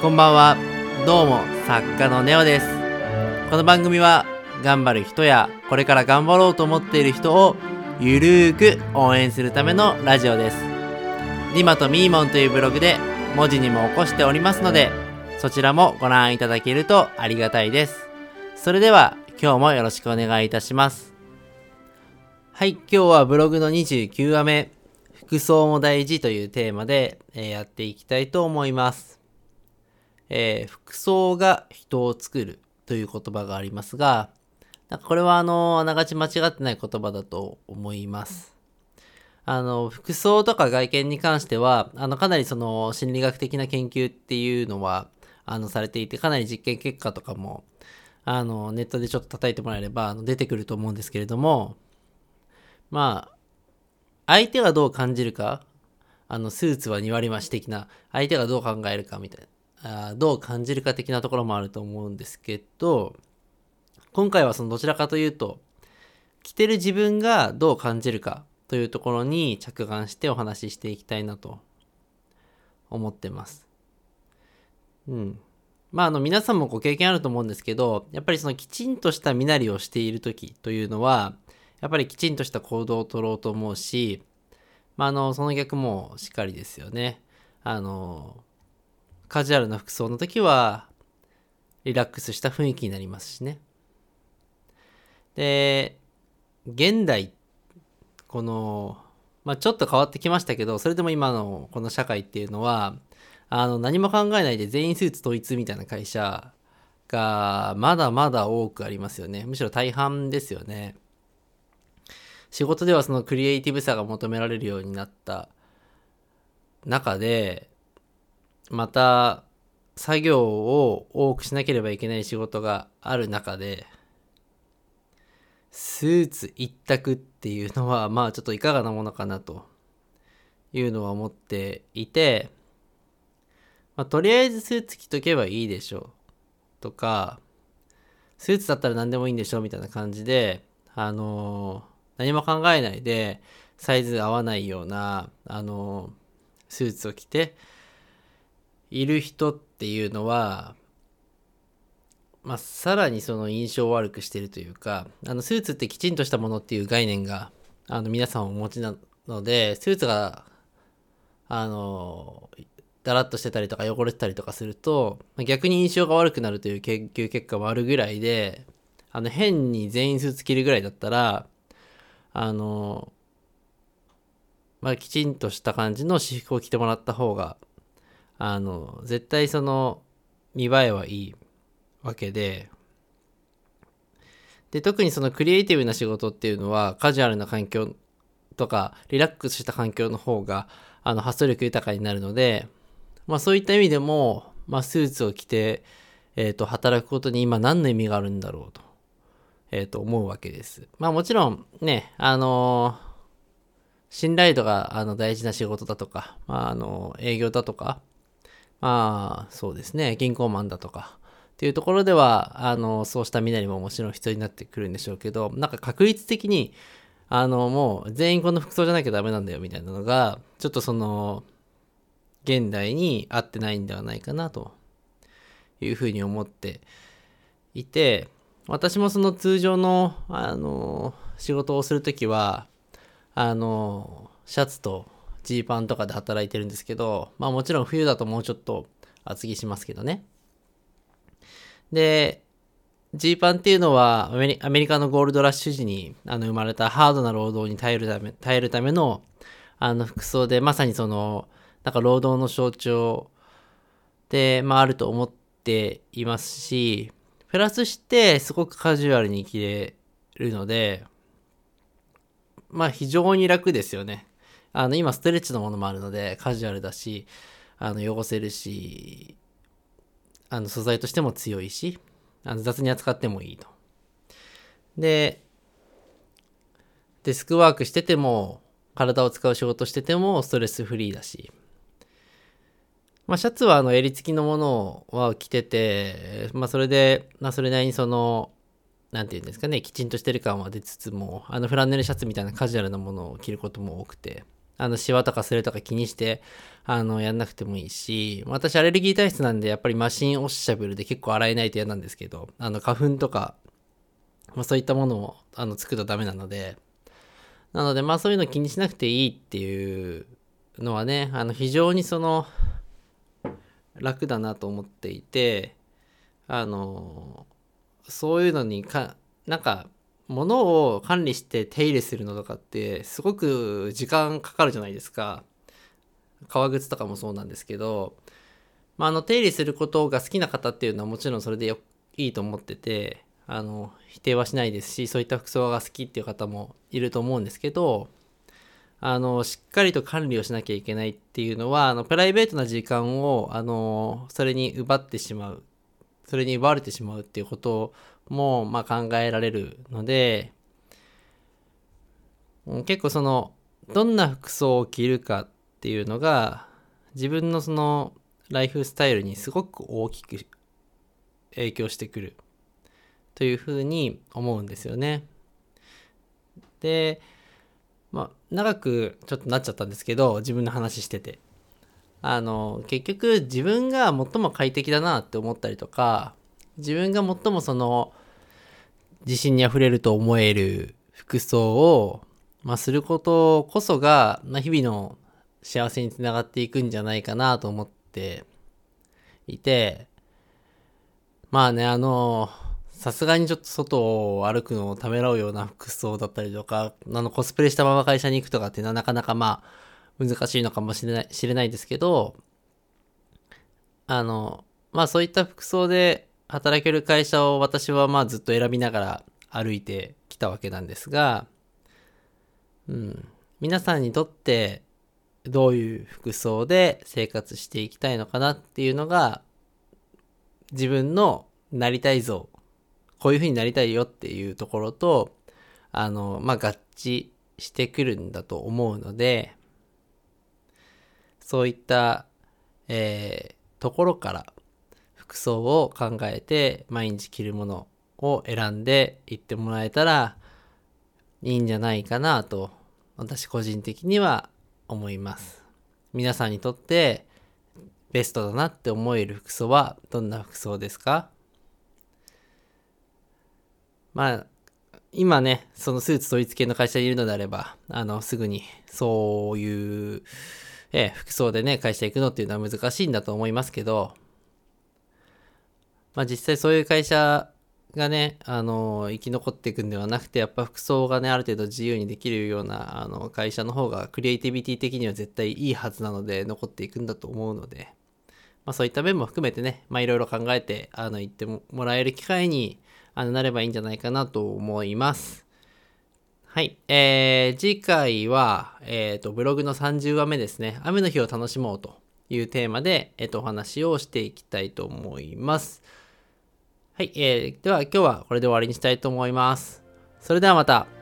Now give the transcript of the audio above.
こんばんは。どうも、作家のネオです。この番組は、頑張る人や、これから頑張ろうと思っている人を、ゆるーく応援するためのラジオです。リマとミーモンというブログで、文字にも起こしておりますので、そちらもご覧いただけるとありがたいです。それでは、今日もよろしくお願いいたします。はい、今日はブログの29話目、服装も大事というテーマで、えやっていきたいと思います。えー服装が人を作るという言葉がありますが、なんかこれはあの、あながち間違ってない言葉だと思います。あの、服装とか外見に関しては、あの、かなりその心理学的な研究っていうのは、あの、されていて、かなり実験結果とかも、あの、ネットでちょっと叩いてもらえれば、あの出てくると思うんですけれども、まあ、相手がどう感じるか、あの、スーツは2割増し的な、相手がどう考えるかみたいな、あどう感じるか的なところもあると思うんですけど、今回はそのどちらかというと、着てる自分がどう感じるかというところに着眼してお話ししていきたいなと思ってます。うん。まあ、あの、皆さんもご経験あると思うんですけど、やっぱりそのきちんとした身なりをしている時というのは、やっぱりきちんとした行動を取ろうと思うし、まあ、あの、その逆もしっかりですよね。あの、カジュアルな服装の時は、リラックスした雰囲気になりますしね。で、現代、この、まあ、ちょっと変わってきましたけど、それでも今のこの社会っていうのは、あの、何も考えないで全員スーツ統一みたいな会社が、まだまだ多くありますよね。むしろ大半ですよね。仕事ではそのクリエイティブさが求められるようになった中で、また作業を多くしなければいけない仕事がある中で、スーツ一択っていうのは、まあちょっといかがなものかなというのは思っていて、まあ、とりあえずスーツ着とけばいいでしょうとか、スーツだったら何でもいいんでしょみたいな感じで、あのー何も考えないで、サイズ合わないような、あのースーツを着ている人っていうのは、まあ、さらにその印象を悪くしてるというか、あの、スーツってきちんとしたものっていう概念が、あの、皆さんお持ちなので、スーツが、あの、だらっとしてたりとか汚れてたりとかすると、逆に印象が悪くなるという研究結果もあるぐらいで、あの、変に全員スーツ着るぐらいだったら、あの、まあ、きちんとした感じの私服を着てもらった方が、あの、絶対その、見栄えはいいわけで、で、特にそのクリエイティブな仕事っていうのは、カジュアルな環境とか、リラックスした環境の方が、あの、発想力豊かになるので、まあそういった意味でも、まあスーツを着て、えっ、と、働くことに今何の意味があるんだろうと、えっ、と、思うわけです。まあもちろん、ね、あのー信頼度があの大事な仕事だとか、まあ、あの営業だとか、まあそうですね、銀行マンだとかっていうところでは、あのそうした身なりももちろん必要になってくるんでしょうけど、なんか確率的に、あのもう全員この服装じゃなきゃダメなんだよみたいなのが、ちょっとその、現代に合ってないんではないかなというふうに思っていて、私もその通常の、あの仕事をするときは、あの、シャツとジーパンとかで働いてるんですけど、まあもちろん冬だともうちょっと厚着しますけどね。で、ジーパンっていうのはアメリカのゴールドラッシュ時にあの生まれたハードな労働に耐えるため耐えるためのあの服装で、まさにその、なんか労働の象徴で、まああると思っていますし、プラスしてすごくカジュアルに着れるので、まあ非常に楽ですよね。あの今ストレッチのものもあるのでカジュアルだし、あの汚せるし、あの素材としても強いし、あの雑に扱ってもいいと。で、デスクワークしてても、体を使う仕事しててもストレスフリーだし、まあ、シャツはあの襟付きのものは着てて、まあ、それで、まあ、それなりにその、なんていうんですかね、きちんとしてる感は出つつも、あのフランネルシャツみたいなカジュアルなものを着ることも多くて、あの、シワとかスレとか気にして、あの、やんなくてもいいし、私アレルギー体質なんで、やっぱりマシンオッシャブルで結構洗えないと嫌なんですけど、あの、花粉とか、まあ、そういったものを、あの、つくとダメなので、なので、まあそういうの気にしなくていいっていうのはね、あの、非常にその、楽だなと思っていて、あの、そういうのにか、なんか、物を管理して手入れするのとかってすごく時間かかるじゃないですか。革靴とかもそうなんですけど、まあ、あの手入れすることが好きな方っていうのはもちろんそれでよいいと思っててあの否定はしないですしそういった服装が好きっていう方もいると思うんですけどあのしっかりと管理をしなきゃいけないっていうのはあのプライベートな時間をあのそれに奪ってしまうそれに奪われてしまうっていうことも、まあ、考えられるので、結構その、どんな服装を着るかっていうのが、自分のその、ライフスタイルにすごく大きく影響してくるというふうに思うんですよね。で、まあ、長くちょっとなっちゃったんですけど、自分の話してて。あの、結局自分が最も快適だなって思ったりとか、自分が最もその、自信に溢れると思える服装を、まあ、することこそが、まあ、日々の幸せにつながっていくんじゃないかなと思っていて、まあね、あの、さすがにちょっと外を歩くのをためらうような服装だったりとか、あのコスプレしたまま会社に行くとかってなかなかまあ難しいのかもしれない、知れないですけど、あの、まあそういった服装で働ける会社を私はまあずっと選びながら歩いてきたわけなんですが、うん、皆さんにとってどういう服装で生活していきたいのかなっていうのが自分のなりたい像こういうふうになりたいよっていうところとあのまあ合致してくるんだと思うのでそういった、えー、ところから服装を考えて毎日着るものを選んでいってもらえたらいいんじゃないかなと私個人的には思います。皆さんにとってベストだなって思える服装はどんな服装ですか？まあ今ね、そのスーツ統一系の会社にいるのであれば、あの、すぐにそういう、え服装でね、会社行くのっていうのは難しいんだと思いますけど、まあ実際そういう会社がね、あの、生き残っていくんではなくて、やっぱ服装がね、ある程度自由にできるような、あの、会社の方がクリエイティビティ的には絶対いいはずなので、残っていくんだと思うので、まあそういった面も含めてね、いろいろ考えて、あの、言ってもらえる機会に、あの、なればいいんじゃないかなと思います。はい。えー、次回は、えっ、ー、と、ブログの30話目ですね。雨の日を楽しもうというテーマで、えっ、ー、と、お話をしていきたいと思います。はい、えー、では今日はこれで終わりにしたいと思います。それではまた。